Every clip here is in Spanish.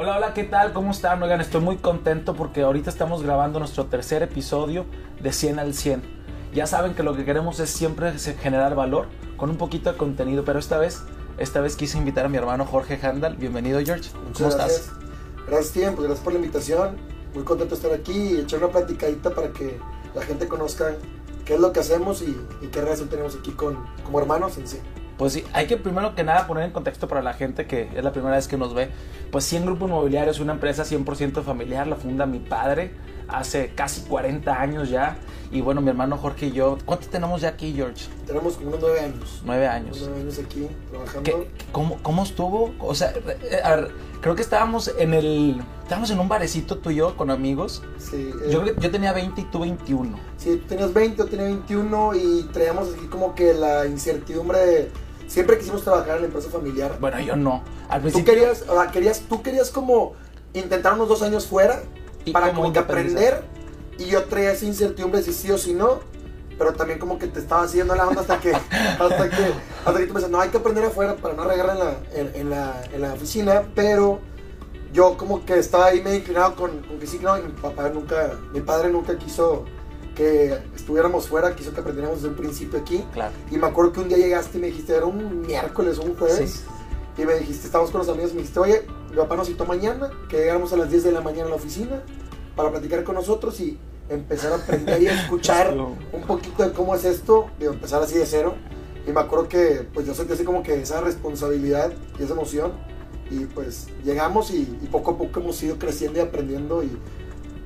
Hola, hola, ¿qué tal? ¿Cómo están? Oigan, estoy muy contento porque ahorita estamos grabando nuestro tercer episodio de 100 al 100. Ya saben que lo que queremos es siempre generar valor con un poquito de contenido, pero esta vez, esta vez quise invitar a mi hermano Jorge Handal. Bienvenido, George. Muchas ¿Cómo gracias. estás? Gracias, tiempo, gracias por la invitación. Muy contento de estar aquí y echar una platicadita para que la gente conozca qué es lo que hacemos y, y qué relación tenemos aquí con, como hermanos en sí. Pues sí, hay que primero que nada poner en contexto para la gente que es la primera vez que nos ve. Pues 100 Grupo Inmobiliario es una empresa 100% familiar, la funda mi padre hace casi 40 años ya. Y bueno, mi hermano Jorge y yo, ¿cuánto tenemos ya aquí, George? Tenemos como unos nueve años. Nueve Unos años. nueve años aquí trabajando. ¿Qué- cómo, ¿Cómo estuvo? O sea, eh, a ver, creo que estábamos en el... Estábamos en un barecito tú y yo con amigos. Sí, eh, Yo, yo tenía 20 y tú 21. sí, tú tenías 20, yo tenía 21 y traíamos aquí como que la incertidumbre de... Siempre quisimos trabajar en la empresa familiar. Bueno, yo no. Al Tú principio... querías, o sea, querías, tú querías como intentar unos dos años fuera Y para como que aprender y yo traía esa incertidumbre si sí o si no, pero también como que te estaba haciendo la onda hasta que, hasta que, hasta que tú pensas, no, hay que aprender afuera para no regarla en la, en, en la, en la oficina, pero yo como que estaba ahí medio inclinado con, con que sí, no, y mi papá nunca, mi padre nunca quiso que estuviéramos fuera, quiso que aprendiéramos desde un principio aquí. Claro. Y me acuerdo que un día llegaste y me dijiste, era un miércoles o un jueves, Sí. y me dijiste, estábamos con los amigos, me dijiste, oye, mi papá nos citó mañana, que llegáramos a las 10 de la mañana a la oficina para platicar con nosotros y empezar a aprender y a escuchar No. un poquito de cómo es esto, de empezar así de cero. Y me acuerdo que pues yo sentí así como que esa responsabilidad y esa emoción. Y pues llegamos y, y poco a poco hemos ido creciendo y aprendiendo y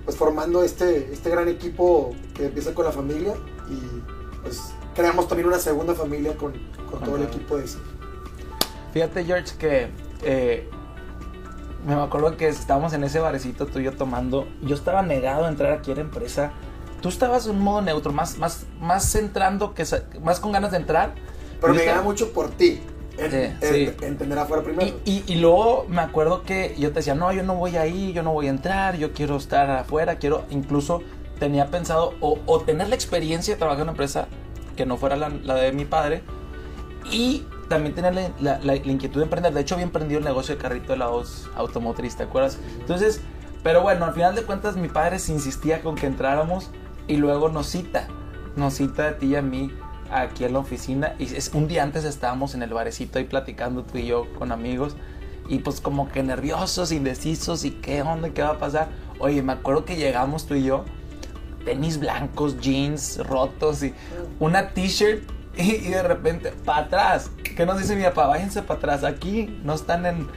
pues formando este, este gran equipo que empieza con la familia y pues creamos también una segunda familia con, con todo el equipo de ese. Fíjate, George, que eh, me acuerdo que estábamos en ese barecito tú y yo tomando. Yo estaba negado a entrar aquí a la empresa. Tú estabas en un modo neutro, más, más, más entrando que más con ganas de entrar. Pero me gana mucho por ti. En, en- sí. Entender afuera primero. Y, y, y luego me acuerdo que yo te decía, no, yo no voy ahí, yo no voy a entrar, yo quiero estar afuera, quiero, incluso tenía pensado o, o tener la experiencia de trabajar en una empresa que no fuera la, la de mi padre y también tener la, la- la- la inquietud de emprender. De hecho, había emprendido el negocio de carrito de helados automotriz, ¿te acuerdas? Entonces, pero bueno, al final de cuentas mi padre se insistía con que entráramos y luego nos cita, nos cita a ti y a mí aquí en la oficina y es, un día antes estábamos en el barecito ahí platicando tú y yo con amigos y pues como que nerviosos, indecisos y qué onda, qué va a pasar. Oye, me acuerdo que llegamos tú y yo, tenis blancos, jeans rotos y una t-shirt y, de repente para atrás. ¿Qué nos dice mi papá? Váyanse para atrás, aquí no están en,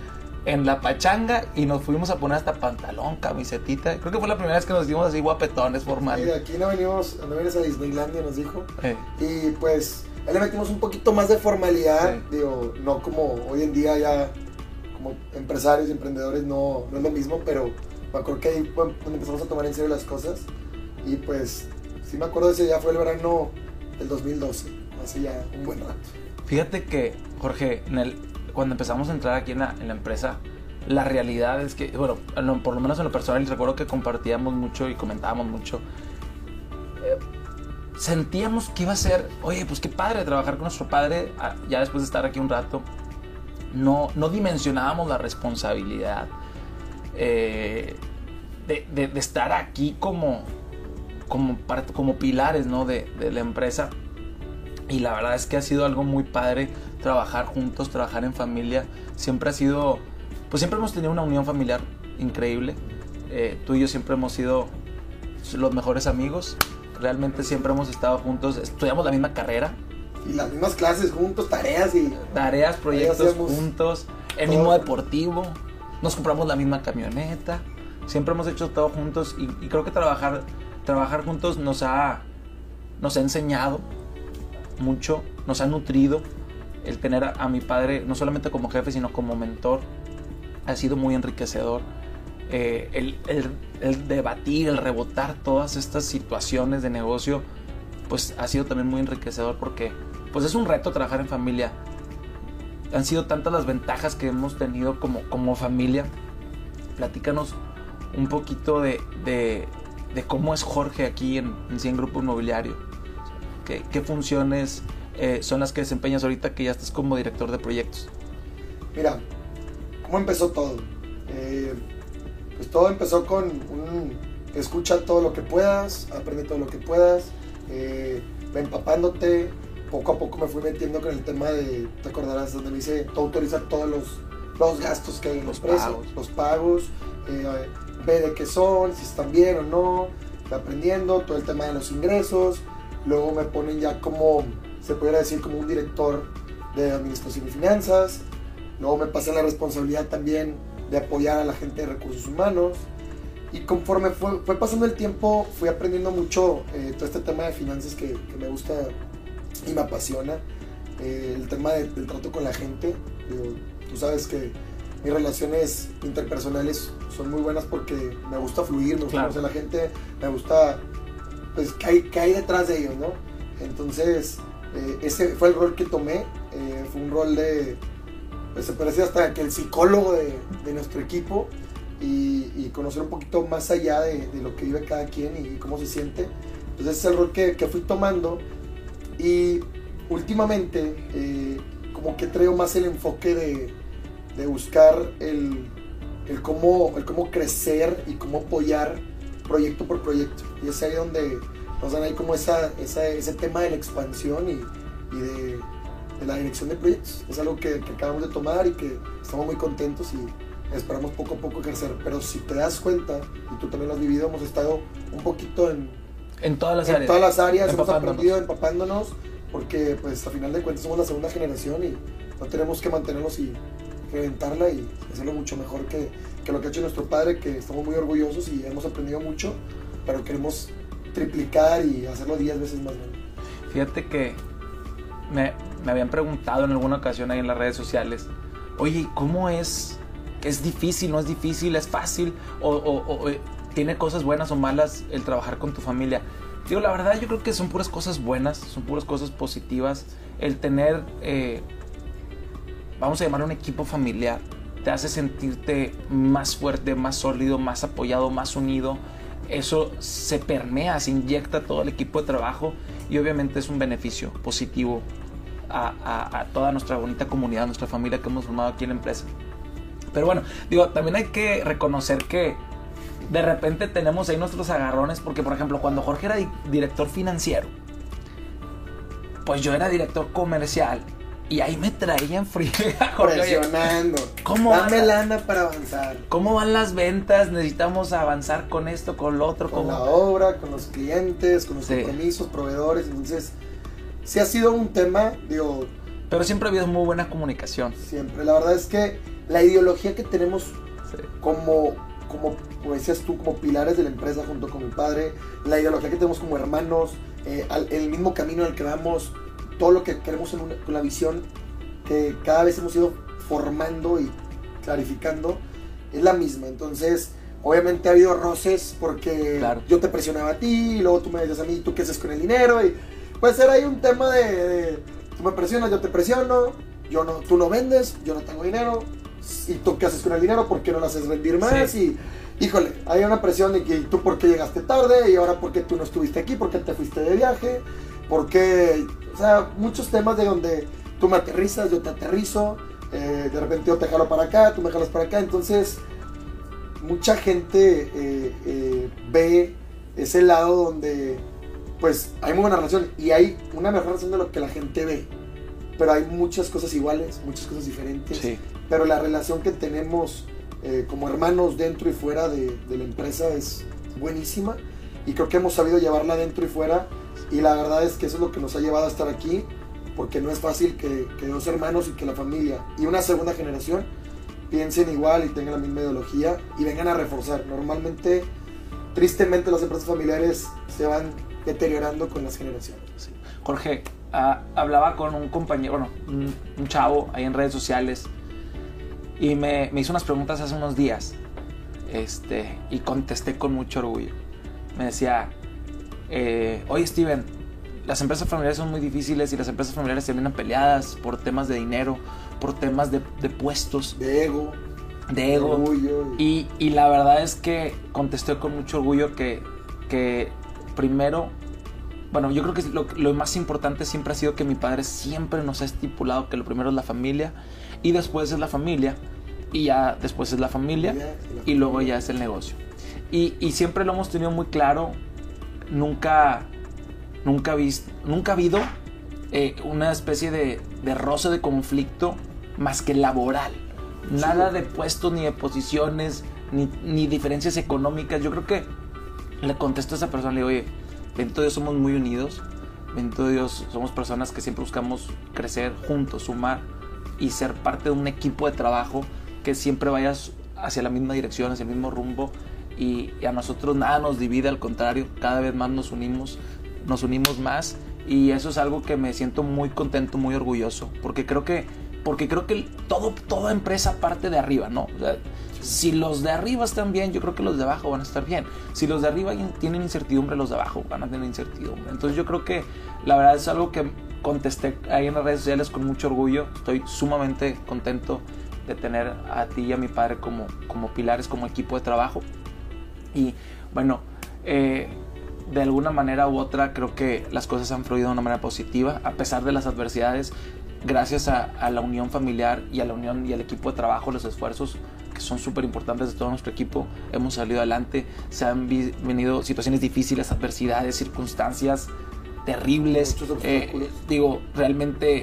en la pachanga y nos fuimos a poner hasta pantalón, camisetita. Creo que fue la primera vez que nos dimos así guapetones Y formales. de aquí no venimos, no vienes a Disneylandia, nos dijo. Eh, Y pues ahí le metimos un poquito más de formalidad, Sí. digo, no como hoy en día ya como empresarios y emprendedores no, no es lo mismo, pero me acuerdo que ahí donde empezamos a tomar en serio las cosas y pues sí me acuerdo de ese día, fue el verano del 2012, hace ya un buen rato. Fíjate que, Jorge, en el- cuando empezamos a entrar aquí en la, empresa, la realidad es que, bueno, en lo- por lo menos en lo personal, recuerdo que compartíamos mucho y comentábamos mucho. eh, sentíamos que iba a ser, oye, pues qué padre trabajar con nuestro padre, ah, ya después de estar aquí un rato. No, no dimensionábamos la responsabilidad eh, de, estar aquí como, como pilares ¿no? de, de la empresa. Y la verdad es que ha sido algo muy padre trabajar juntos, trabajar en familia. Siempre ha sido, pues siempre hemos tenido una unión familiar increíble. Eh, tú y yo siempre hemos sido los mejores amigos. Realmente siempre hemos estado juntos. Estudiamos la misma carrera, Y las mismas clases juntos, tareas y tareas, proyectos juntos, el todo. mismo deportivo. Nos compramos la misma camioneta. Siempre hemos hecho todo juntos y, y creo que trabajar, trabajar juntos nos ha, nos ha enseñado mucho, nos ha nutrido. El tener a, mi padre no solamente como jefe, sino como mentor, ha sido muy enriquecedor. Eh, el, debatir, el rebotar todas estas situaciones de negocio, pues ha sido también muy enriquecedor porque pues es un reto trabajar en familia. Han sido tantas las ventajas que hemos tenido como, como familia. Platícanos un poquito de, de- de cómo es Jorge aquí en, en 100 Grupo Inmobiliario. ¿Qué, qué funciones eh, son las que desempeñas ahorita que ya estás como director de proyectos? Mira, ¿cómo empezó todo? Eh, pues todo empezó con un escucha todo lo que puedas, aprende todo lo que puedas, eh, va empapándote. Poco a poco me fui metiendo con el tema de, te acordarás, donde me dice, tú autorizas todos los, los gastos que hay en los, precios, los pagos, eh, ve de qué son, si están bien o no, aprendiendo, todo el tema de los ingresos. Luego me ponen ya como, se pudiera decir, como un director de administración y finanzas. Luego me pasé la responsabilidad también de apoyar a la gente de recursos humanos. Y conforme fue, fue pasando el tiempo, fui aprendiendo mucho eh, todo este tema de finanzas que, que, me gusta y me apasiona. Eh, el tema de, del trato con la gente. Digo, tú sabes que mis relaciones interpersonales son muy buenas porque me gusta fluir, me gusta claro. conocer a la gente, me gusta, pues, qué hay, qué hay detrás de ellos, ¿no? Entonces, eh, ese fue el rol que tomé. Eh, fue un rol de, pues, se parecía hasta que el psicólogo de, de nuestro equipo y, y, conocer un poquito más allá de, de, lo que vive cada quien y cómo se siente. Entonces, ese es el rol que, que fui tomando. Y últimamente, eh, como que traigo más el enfoque de, de buscar el, el, cómo, el cómo crecer y cómo apoyar proyecto por proyecto. Y es ahí donde nos dan ahí como esa, esa ese tema de la expansión y, y de, de, la dirección de proyectos. Es algo que, que, acabamos de tomar y que estamos muy contentos y esperamos poco a poco crecer. Pero si te das cuenta, y tú también lo has vivido, hemos estado un poquito en, en todas las en áreas. Todas las áreas hemos aprendido empapándonos porque pues a final de cuentas somos la segunda generación y no tenemos que mantenernos y reventarla y hacerlo mucho mejor que, que, lo que ha hecho nuestro padre, que estamos muy orgullosos y hemos aprendido mucho, pero queremos triplicar y hacerlo 10 veces más grande. Fíjate que me, me, habían preguntado en alguna ocasión ahí en las redes sociales, oye, ¿cómo es? ¿Es difícil? ¿No es difícil? ¿Es fácil? ¿O, o, o tiene cosas buenas o malas el trabajar con tu familia? Digo, la verdad yo creo que son puras cosas buenas, son puras cosas positivas. El tener, eh, vamos a llamar un equipo familiar, te hace sentirte más fuerte, más sólido, más apoyado, más unido. Eso se permea, se inyecta todo el equipo de trabajo y obviamente es un beneficio positivo a, a, a toda nuestra bonita comunidad, nuestra familia que hemos formado aquí en la empresa. Pero bueno, digo, también hay que reconocer que de repente tenemos ahí nuestros agarrones, porque por ejemplo, cuando Jorge era di director financiero, pues yo era director comercial. Y ahí me traían friega, Jorge. Presionando. ¿Cómo Dame van, lana para avanzar. ¿Cómo van las ventas? Necesitamos avanzar con esto, con lo otro. Con ¿cómo? la obra, con los clientes, con los sí. compromisos, proveedores. Entonces, sí ha sido un tema, digo... Pero siempre ha habido muy buena comunicación. Siempre. La verdad es que la ideología que tenemos sí. como como, como, decías tú, como pilares de la empresa junto con mi padre, la ideología que tenemos como hermanos, eh, al, el mismo camino en el que vamos, todo lo que queremos en una, con la visión que cada vez hemos ido formando y clarificando, es la misma. Entonces, obviamente ha habido roces porque claro. yo te presionaba a ti, y luego tú me decías a mí, ¿tú qué haces con el dinero? Y pues era ahí un tema de, de tú me presionas, yo te presiono, yo no, tú no vendes, yo no tengo dinero, y tú qué haces con el dinero, por qué no lo haces rendir más sí. y híjole, hay una presión de que tú por qué llegaste tarde y ahora por qué tú no estuviste aquí, por qué te fuiste de viaje, por qué, o sea, muchos temas de donde tú me aterrizas, yo te aterrizo, eh, de repente yo te jalo para acá, tú me jalas para acá, entonces mucha gente eh, eh, ve ese lado donde pues hay muy buena relación y hay una mejor relación de lo que la gente ve pero hay muchas cosas iguales, muchas cosas diferentes. Sí. Pero la relación que tenemos como hermanos dentro y fuera de, de, la empresa es buenísima y creo que hemos sabido llevarla dentro y fuera y la verdad es que eso es lo que nos ha llevado a estar aquí porque no es fácil que, que dos hermanos y que la familia y una segunda generación piensen igual y tengan la misma ideología y vengan a reforzar. Normalmente, tristemente, las empresas familiares se van deteriorando con las generaciones. Jorge, uh, hablaba con un compañero, bueno, un, un, chavo ahí en redes sociales y me, me, hizo unas preguntas hace unos días este, y contesté con mucho orgullo. Me decía, eh, oye Steven, las empresas familiares son muy difíciles y las empresas familiares terminan peleadas por temas de dinero, por temas de, de puestos. De ego. De ego. Y, y, la verdad es que contesté con mucho orgullo que, que primero bueno, yo creo que lo, lo, más importante siempre ha sido que mi padre siempre nos ha estipulado que lo primero es la familia y después es la familia y ya después es la familia y luego ya es el negocio. Y, y siempre lo hemos tenido muy claro, nunca, nunca, vis- nunca ha habido eh, una especie de, de roce de conflicto más que laboral. Nada de puestos ni de posiciones, ni, ni diferencias económicas. Yo creo que le contesto a esa persona, le digo, oye, bendito Dios, somos muy unidos. Bendito Dios, somos personas que siempre buscamos crecer juntos, sumar y ser parte de un equipo de trabajo que siempre vaya hacia la misma dirección, hacia el mismo rumbo. Y, y a nosotros nada nos divide, al contrario, cada vez más nos unimos, nos unimos más. Y eso es algo que me siento muy contento, muy orgulloso, porque creo que, porque creo que todo, toda empresa parte de arriba, ¿no? O sea, si los de arriba están bien, yo creo que los de abajo van a estar bien. Si los de arriba tienen incertidumbre, los de abajo van a tener incertidumbre. Entonces yo creo que la verdad es algo que contesté ahí en las redes sociales con mucho orgullo. Estoy sumamente contento de tener a ti y a mi padre como, como pilares, como equipo de trabajo. Y bueno, eh, de alguna manera u otra creo que las cosas han fluido de una manera positiva, a pesar de las adversidades, gracias a, a la unión familiar y a la unión y al equipo de trabajo, los esfuerzos que son súper importantes de todo nuestro equipo, hemos salido adelante, se han vi- venido situaciones difíciles, adversidades, circunstancias terribles, eh, digo, realmente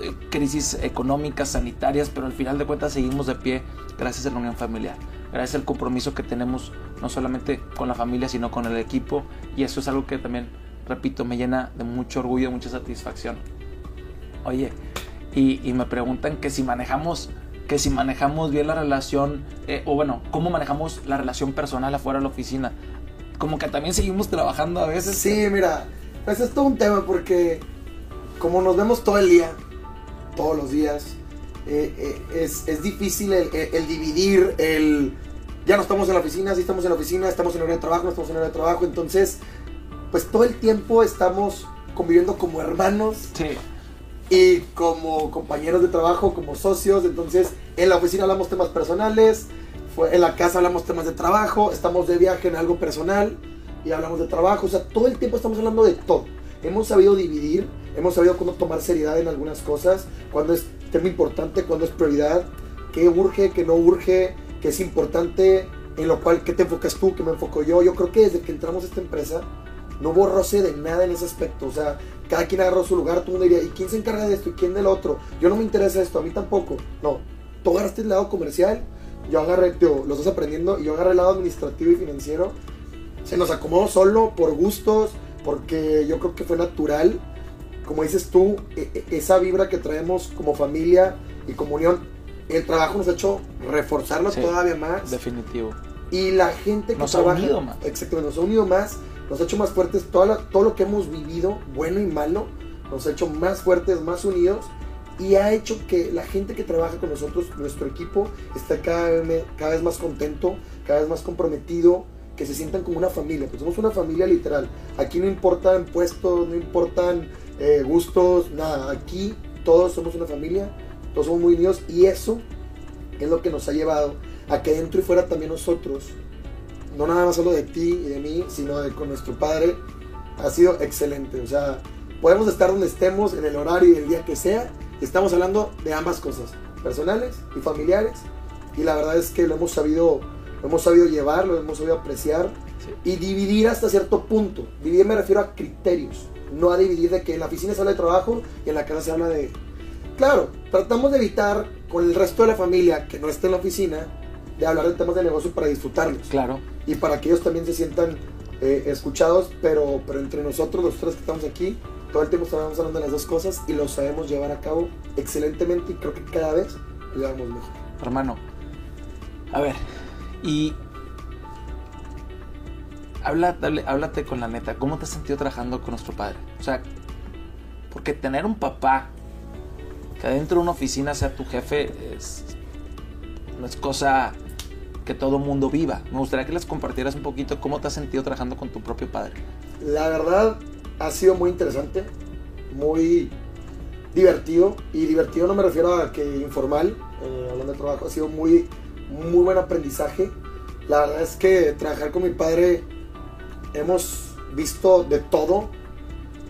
eh, crisis económicas, sanitarias, pero al final de cuentas seguimos de pie gracias a la unión familiar, gracias al compromiso que tenemos no solamente con la familia, sino con el equipo, y eso es algo que también, repito, me llena de mucho orgullo, mucha satisfacción. Oye, y, me preguntan que si manejamos que si manejamos bien la relación, eh, o bueno, cómo manejamos la relación personal afuera de la oficina. Como que también seguimos trabajando a veces. Sí, mira, pues es todo un tema porque como nos vemos todo el día, todos los días, eh, eh, es, es difícil el dividir el... Ya no estamos en la oficina, sí estamos en la oficina, estamos en hora de trabajo, no estamos en hora de trabajo, entonces, pues todo el tiempo estamos conviviendo como hermanos Sí, y como compañeros de trabajo, como socios. Entonces, en la oficina hablamos temas personales, en la casa hablamos temas de trabajo, estamos de viaje en algo personal y hablamos de trabajo. O sea, todo el tiempo estamos hablando de todo. Hemos sabido dividir, hemos sabido cómo tomar seriedad en algunas cosas, cuando es tema importante, cuando es prioridad, qué urge, qué no urge, qué es importante, en lo cual, qué te enfocas tú, qué me enfoco yo. Yo creo que desde que entramos a esta empresa, no hubo roce de nada en ese aspecto. O sea, cada quien agarró su lugar, todo mundo diría, ¿y quién se encarga de esto? ¿Y quién del otro? Yo no me interesa esto, a mí tampoco. No, tú agarraste el lado comercial, yo agarré, tío, lo estás aprendiendo, y yo agarré el lado administrativo y financiero. Se nos acomodó solo, por gustos, porque yo creo que fue natural. Como dices tú, e- e- esa vibra que traemos como familia y como unión, el trabajo nos ha hecho reforzarlo Sí. todavía más. definitivo. Y la gente que Nos ha trabaja. unido más. Exactamente, nos ha unido más, nos ha hecho más fuertes. La- todo lo que hemos vivido, bueno y malo, nos ha hecho más fuertes, más unidos. Y ha hecho que la gente que trabaja con nosotros, nuestro equipo, esté cada vez, me- cada vez más contento, cada vez más comprometido, que se sientan como una familia. Pues somos una familia literal. Aquí no importan puestos, no importan eh, gustos, nada. Aquí todos somos una familia, todos somos muy unidos. Y eso es lo que nos ha llevado a que dentro y fuera también nosotros, no nada más solo de ti y de mí, sino de con nuestro padre, ha sido excelente. O sea, podemos estar donde estemos, en el horario y el día que sea, estamos hablando de ambas cosas, personales y familiares, y la verdad es que lo hemos sabido, lo hemos sabido llevar, lo hemos sabido apreciar Sí. y dividir hasta cierto punto. Dividir me refiero a criterios, no a dividir de que en la oficina se habla de trabajo y en la casa se habla de... Claro, tratamos de evitar con el resto de la familia que no esté en la oficina de hablar de temas de negocio para disfrutarlos Claro. y para que ellos también se sientan eh, escuchados, pero, pero entre nosotros, los tres que estamos aquí, todo el tiempo estamos hablando de las dos cosas y lo sabemos llevar a cabo excelentemente y creo que cada vez lo llevamos mejor. Hermano, a ver, y habla, háblate con la neta, ¿cómo te has sentido trabajando con nuestro padre? O sea, porque tener un papá que adentro de una oficina sea tu jefe es, no es cosa que todo mundo viva. Me gustaría que les compartieras un poquito cómo te has sentido trabajando con tu propio padre. La verdad ha sido muy interesante, muy divertido y divertido no me refiero a que informal, eh, hablando de trabajo, ha sido muy, muy buen aprendizaje. La verdad es que trabajar con mi padre hemos visto de todo.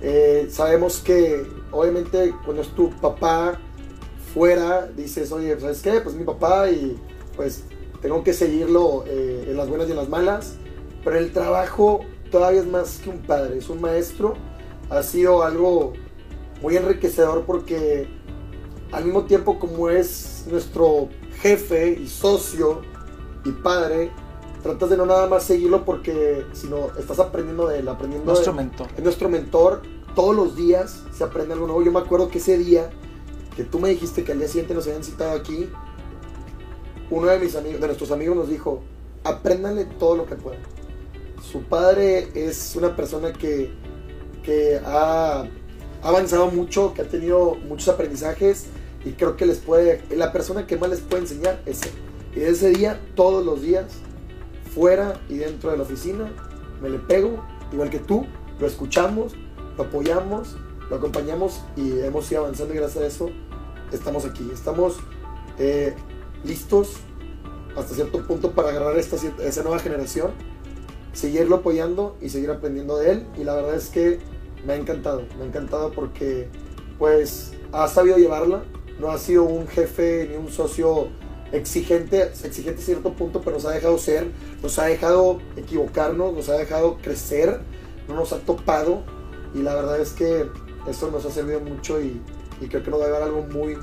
Eh, sabemos que obviamente cuando es tu papá fuera dices, oye, ¿sabes qué? Pues mi papá y pues tengo que seguirlo eh, en las buenas y en las malas. Pero el trabajo todavía es más que un padre, es un maestro. Ha sido algo muy enriquecedor porque al mismo tiempo como es nuestro jefe y socio y padre, tratas de no nada más seguirlo porque, sino estás aprendiendo de él, aprendiendo Nuestro de- mentor. es nuestro mentor. Todos los días se aprende algo nuevo. Yo me acuerdo que ese día que tú me dijiste que al día siguiente nos habían citado aquí, uno de mis amigos, de nuestros amigos nos dijo, apréndanle todo lo que puedan. Su padre es una persona que, que ha avanzado mucho, que ha tenido muchos aprendizajes y creo que les puede, la persona que más les puede enseñar es él. Y de ese día, todos los días, fuera y dentro de la oficina, me le pego, igual que tú, lo escuchamos, lo apoyamos, lo acompañamos y hemos ido avanzando y gracias a eso estamos aquí. Estamos eh, listos hasta cierto punto para agarrar esta, esa nueva generación, seguirlo apoyando y seguir aprendiendo de él. Y la verdad es que me ha encantado, me ha encantado porque pues ha sabido llevarla, no ha sido un jefe ni un socio exigente, exigente a cierto punto, pero nos ha dejado ser, nos ha dejado equivocarnos, nos ha dejado crecer, no nos ha topado y la verdad es que esto nos ha servido mucho y, y creo que nos va a llevar algo muy,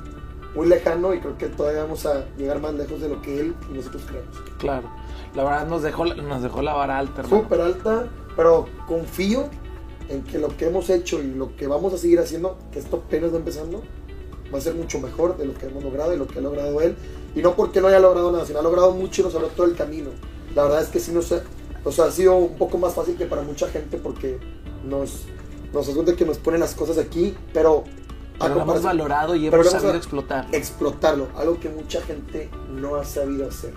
muy lejano y creo que todavía vamos a llegar más lejos de lo que él y nosotros creemos. Claro. La verdad nos dejó, la- nos dejó la vara alta. Súper alta, pero confío en que lo que hemos hecho y lo que vamos a seguir haciendo, que esto apenas va empezando, va a ser mucho mejor de lo que hemos logrado y lo que ha logrado él. Y no porque no haya logrado nada, sino ha logrado mucho y nos ha logrado todo el camino. La verdad es que sí nos ha, o sea, ha sido un poco más fácil que para mucha gente porque nos, nos asusta que nos ponen las cosas aquí, pero Pero lo hemos valorado y hemos lo sabido explotar. explotarlo, algo que mucha gente no ha sabido hacer.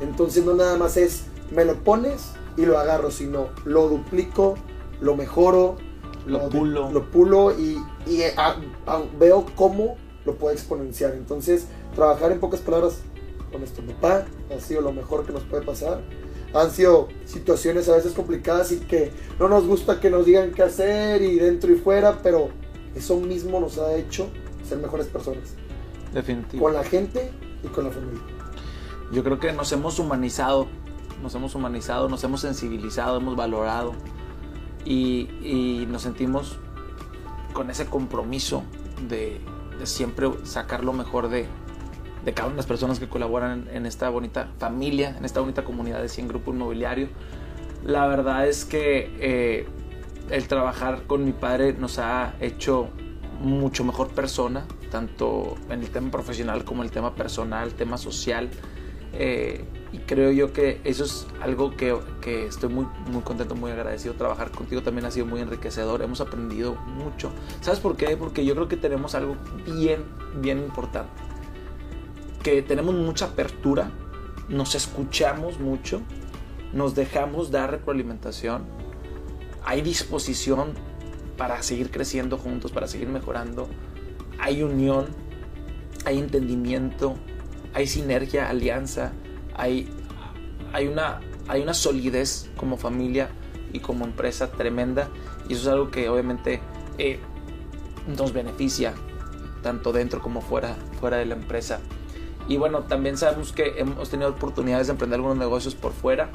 Entonces no nada más es me lo pones y lo agarro, sino lo duplico, lo mejoro, Lo pulo. lo pulo y, y, eh, a- a- veo cómo lo puedo exponenciar. Entonces trabajar en pocas palabras con nuestro papá ha sido lo mejor que nos puede pasar. Han sido situaciones a veces complicadas y que no nos gusta que nos digan qué hacer y dentro y fuera, pero eso mismo nos ha hecho ser mejores personas Definitivo. con la gente y con la familia. Yo creo que nos hemos humanizado, nos hemos humanizado, nos hemos sensibilizado, hemos valorado y, y nos sentimos con ese compromiso de, de siempre sacar lo mejor de, de cada una de las personas que colaboran en, esta bonita familia, en esta bonita comunidad de 100 Grupo Inmobiliario. La verdad es que eh, el trabajar con mi padre nos ha hecho mucho mejor persona, tanto en el tema profesional como en el tema personal, tema social. Eh, y creo yo que eso es algo que, que estoy muy, muy contento, muy agradecido. Trabajar contigo también ha sido muy enriquecedor. Hemos aprendido mucho. ¿Sabes por qué? Porque yo creo que tenemos algo bien, bien importante. Que tenemos mucha apertura, nos escuchamos mucho, nos dejamos dar retroalimentación. Hay disposición para seguir creciendo juntos, para seguir mejorando. Hay unión, hay entendimiento, hay sinergia, alianza, hay, hay, una, hay una solidez como familia y como empresa tremenda. Y eso es algo que obviamente eh, nos beneficia, tanto dentro como fuera, fuera de la empresa. Y bueno, también sabemos que hemos tenido oportunidades de emprender algunos negocios por fuera,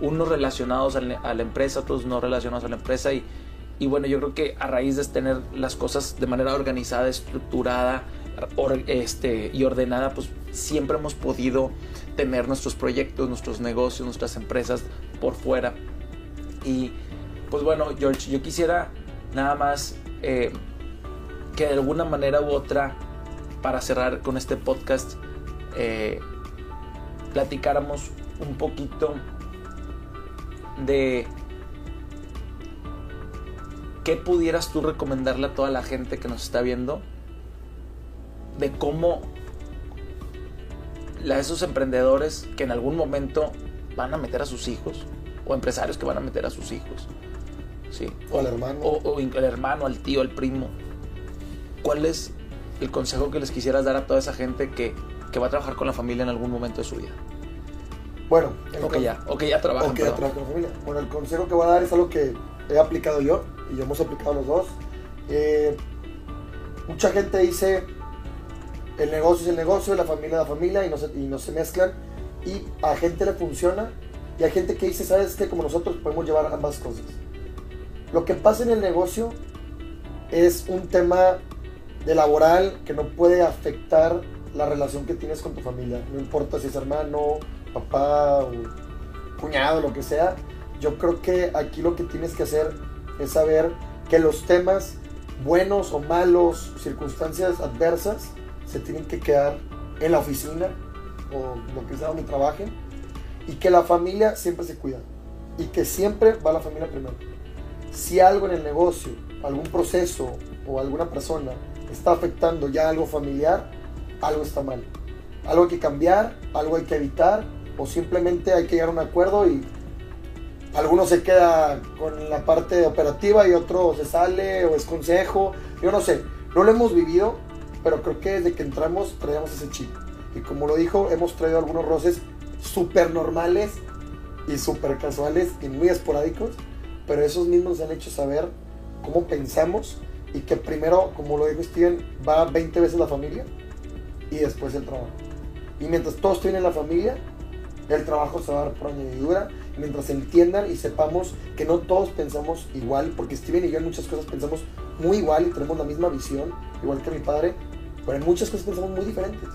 unos relacionados a la empresa, otros no relacionados a la empresa. Y, y bueno, yo creo que a raíz de tener las cosas de manera organizada, estructurada or- este, y ordenada, pues siempre hemos podido tener nuestros proyectos, nuestros negocios, nuestras empresas por fuera. Y pues bueno, George, yo quisiera nada más eh, que de alguna manera u otra, para cerrar con este podcast, eh, platicáramos un poquito de qué pudieras tú recomendarle a toda la gente que nos está viendo de cómo la- esos emprendedores que en algún momento van a meter a sus hijos o empresarios que van a meter a sus hijos ¿sí? O al hermano. o, o el hermano, al tío, al primo ¿cuál es el consejo que les quisieras dar a toda esa gente que, que va a trabajar con la familia en algún momento de su vida? Bueno, O que ya, o que ya trabajan. o que con la familia. Bueno, el consejo que voy a dar es algo que he aplicado yo y hemos aplicado los dos. Eh, mucha gente dice el negocio es el negocio, la familia es la familia y no se, y no se mezclan. Y a gente le funciona y hay gente que dice, ¿sabes qué? Como nosotros podemos llevar ambas cosas. Lo que pasa en el negocio es un tema de laboral que no puede afectar la relación que tienes con tu familia. No importa si es hermano, papá cuñado, lo que sea. Yo creo que aquí lo que tienes que hacer es saber que los temas buenos o malos, circunstancias adversas, se tienen que quedar en la oficina o lo que sea donde trabajen y que la familia siempre se cuida y que siempre va la familia primero. Si algo en el negocio, algún proceso o alguna persona está afectando ya algo familiar, algo está mal. Algo hay que cambiar, algo hay que evitar o simplemente hay que llegar a un acuerdo y alguno se queda con la parte operativa y otro se sale o es consejo. Yo no sé, no lo hemos vivido, pero creo que desde que entramos traíamos ese chip. Y como lo dijo, hemos traído algunos roces súper normales y súper casuales y muy esporádicos, pero esos mismos han hecho saber cómo pensamos y que primero, como lo dijo Steven, va 20 veces la familia y después el trabajo. Y mientras todos tienen la familia, el trabajo se va a dar por añadidura. Mientras entiendan y sepamos que no todos pensamos igual, porque Steven y yo en muchas cosas pensamos muy igual y tenemos la misma visión, igual que mi padre, pero en muchas cosas pensamos muy diferentes.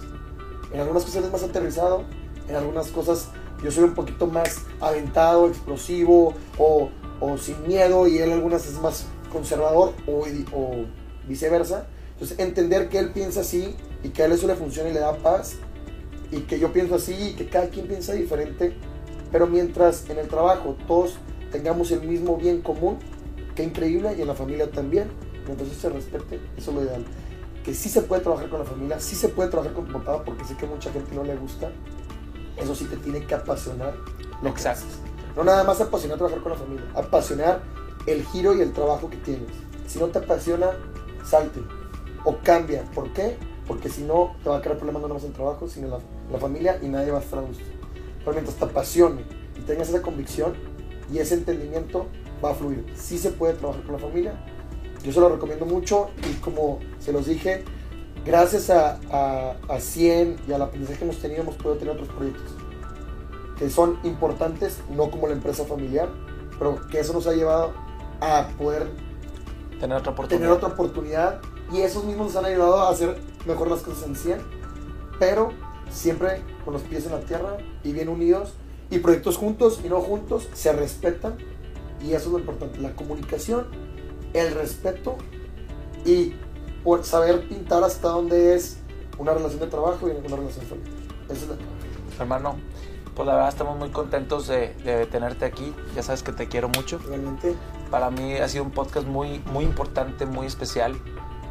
En algunas cosas es más aterrizado, en algunas cosas yo soy un poquito más aventado, explosivo o, o sin miedo y él en algunas es más conservador o, o viceversa. Entonces entender que él piensa así y que a él eso le funciona y le da paz y que yo pienso así y que cada quien piensa diferente, pero mientras en el trabajo todos tengamos el mismo bien común, qué increíble y en la familia también, entonces se respete, eso es lo ideal. Que sí se puede trabajar con la familia, sí se puede trabajar con tu papá, porque sé que mucha gente no le gusta, eso sí te tiene que apasionar lo que haces. No nada más apasionar trabajar con la familia, apasionar el giro y el trabajo que tienes. Si no te apasiona, salte o cambia. ¿Por qué? Porque si no, te va a crear problemas no más en trabajo, sino en la, la, familia y nadie va a estar a gusto. Pero mientras te apasione y tengas esa convicción y ese entendimiento, va a fluir. Sí se puede trabajar con la familia. Yo se lo recomiendo mucho y como se los dije, gracias a, a, a 100 y al aprendizaje que hemos tenido, hemos podido tener otros proyectos que son importantes, no como la empresa familiar, pero que eso nos ha llevado a poder tener otra oportunidad. Tener otra oportunidad y esos mismos nos han ayudado a hacer mejor las cosas en 100, pero siempre con los pies en la tierra y bien unidos y proyectos juntos y no juntos se respetan y eso es lo importante, la comunicación, el respeto y por saber pintar hasta dónde es una relación de trabajo y una relación familiar. Eso es la Hermano, pues la verdad estamos muy contentos de, de, tenerte aquí. Ya sabes que te quiero mucho. Realmente. Para mí ha sido un podcast muy, muy importante, muy especial,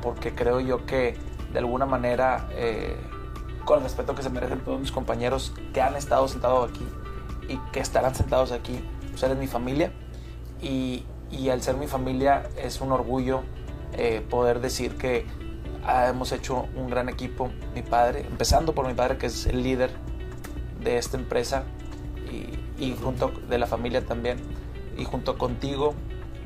porque creo yo que de alguna manera, eh, con el respeto que se merecen todos mis compañeros que han estado sentados aquí y que estarán sentados aquí, pues eres mi familia. Y, y al ser mi familia es un orgullo eh, poder decir que hemos hecho un gran equipo. Mi padre, empezando por mi padre, que es el líder de esta empresa y, y, junto de la familia también y junto contigo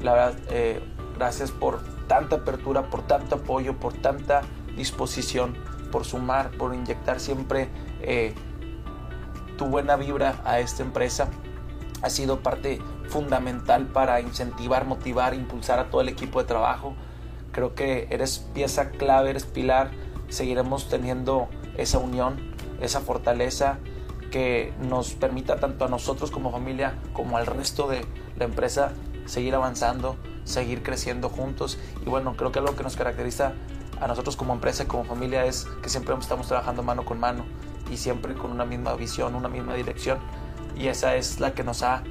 la verdad eh, gracias por tanta apertura por tanto apoyo por tanta disposición por sumar por inyectar siempre eh, tu buena vibra a esta empresa. Ha sido parte fundamental para incentivar motivar impulsar a todo el equipo de trabajo. Creo que eres pieza clave eres pilar. Seguiremos teniendo esa unión esa fortaleza que nos permita tanto a nosotros como familia como al resto de la empresa seguir avanzando, seguir creciendo juntos. Y bueno, creo que algo que nos caracteriza a nosotros como empresa y como familia es que siempre estamos trabajando mano con mano y siempre con una misma visión, una misma dirección. Y esa es la que nos ha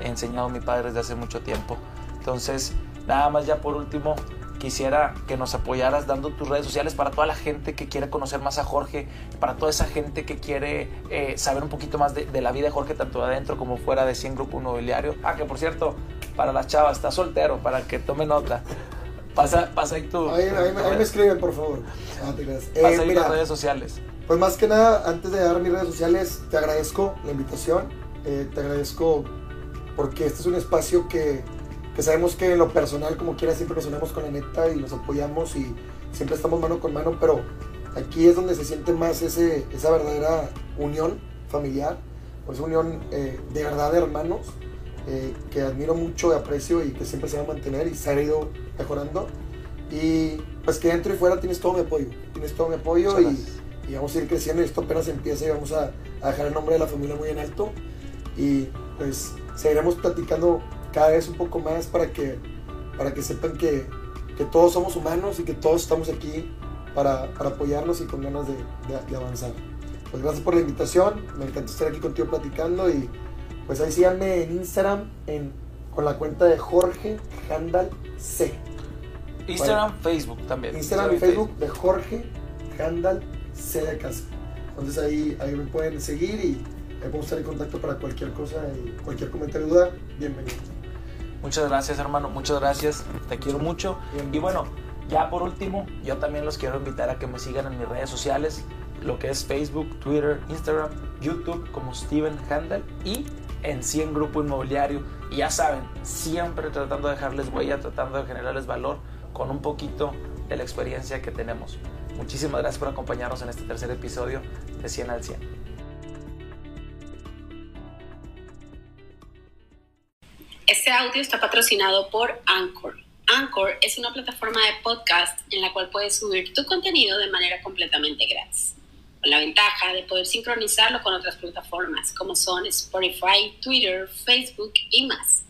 enseñado mi padre desde hace mucho tiempo. Entonces, nada más ya por último, quisiera que nos apoyaras dando tus redes sociales para toda la gente que quiere conocer más a Jorge, para toda esa gente que quiere eh, saber un poquito más de, la vida de Jorge, tanto adentro como fuera de 100 Grupo Inmobiliario. Ah, que por cierto, para las chavas, está soltero, para que tome nota. Pasa, pasa ahí tu... Ahí, ahí, ahí me escriben, por favor. Ah, te pasa eh, ahí mira, tus redes sociales. Pues más que nada, antes de dar mis redes sociales, te agradezco la invitación, eh, te agradezco porque este es un espacio que que sabemos que en lo personal, como quiera, siempre nos unimos con la neta y nos apoyamos y siempre estamos mano con mano, pero aquí es donde se siente más ese, esa verdadera unión familiar, pues unión eh, de verdad de hermanos, eh, que admiro mucho, aprecio y que siempre se va a mantener y se ha ido mejorando. Y pues que dentro y fuera tienes todo mi apoyo, tienes todo mi apoyo y, y, vamos a ir creciendo y esto apenas empieza y vamos a, a, dejar el nombre de la familia muy en alto y pues seguiremos platicando cada vez un poco más para que, para que sepan que, que todos somos humanos y que todos estamos aquí para, para apoyarnos y con ganas de, de, de, avanzar. Pues gracias por la invitación, me encanta estar aquí contigo platicando y pues ahí síganme en Instagram en, con la cuenta de Jorge Handal C. Instagram, Facebook también. Instagram y Facebook de Jorge Handal C de casa. Entonces ahí, ahí me pueden seguir y ahí podemos estar en contacto para cualquier cosa y cualquier comentario o duda, bienvenido. Muchas gracias hermano, muchas gracias, te quiero mucho. Y bueno, ya por último, yo también los quiero invitar a que me sigan en mis redes sociales, lo que es Facebook, Twitter, Instagram, YouTube como Steven Handel y en 100 Grupo Inmobiliario. Y ya saben, siempre tratando de dejarles huella, tratando de generarles valor con un poquito de la experiencia que tenemos. Muchísimas gracias por acompañarnos en este tercer episodio de 100 al 100. Este audio está patrocinado por Anchor. Anchor es una plataforma de podcast en la cual puedes subir tu contenido de manera completamente gratis, la ventaja de poder sincronizarlo con otras plataformas como son Spotify, Twitter, Facebook y más.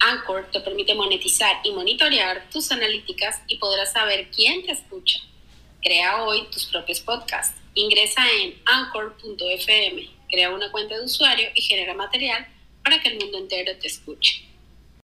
Anchor te permite monetizar y monitorear tus analíticas y podrás saber quién te escucha. Crea hoy tus propios podcasts. Ingresa en anchor.fm, crea una cuenta de usuario y genera material para que el mundo entero te escuche.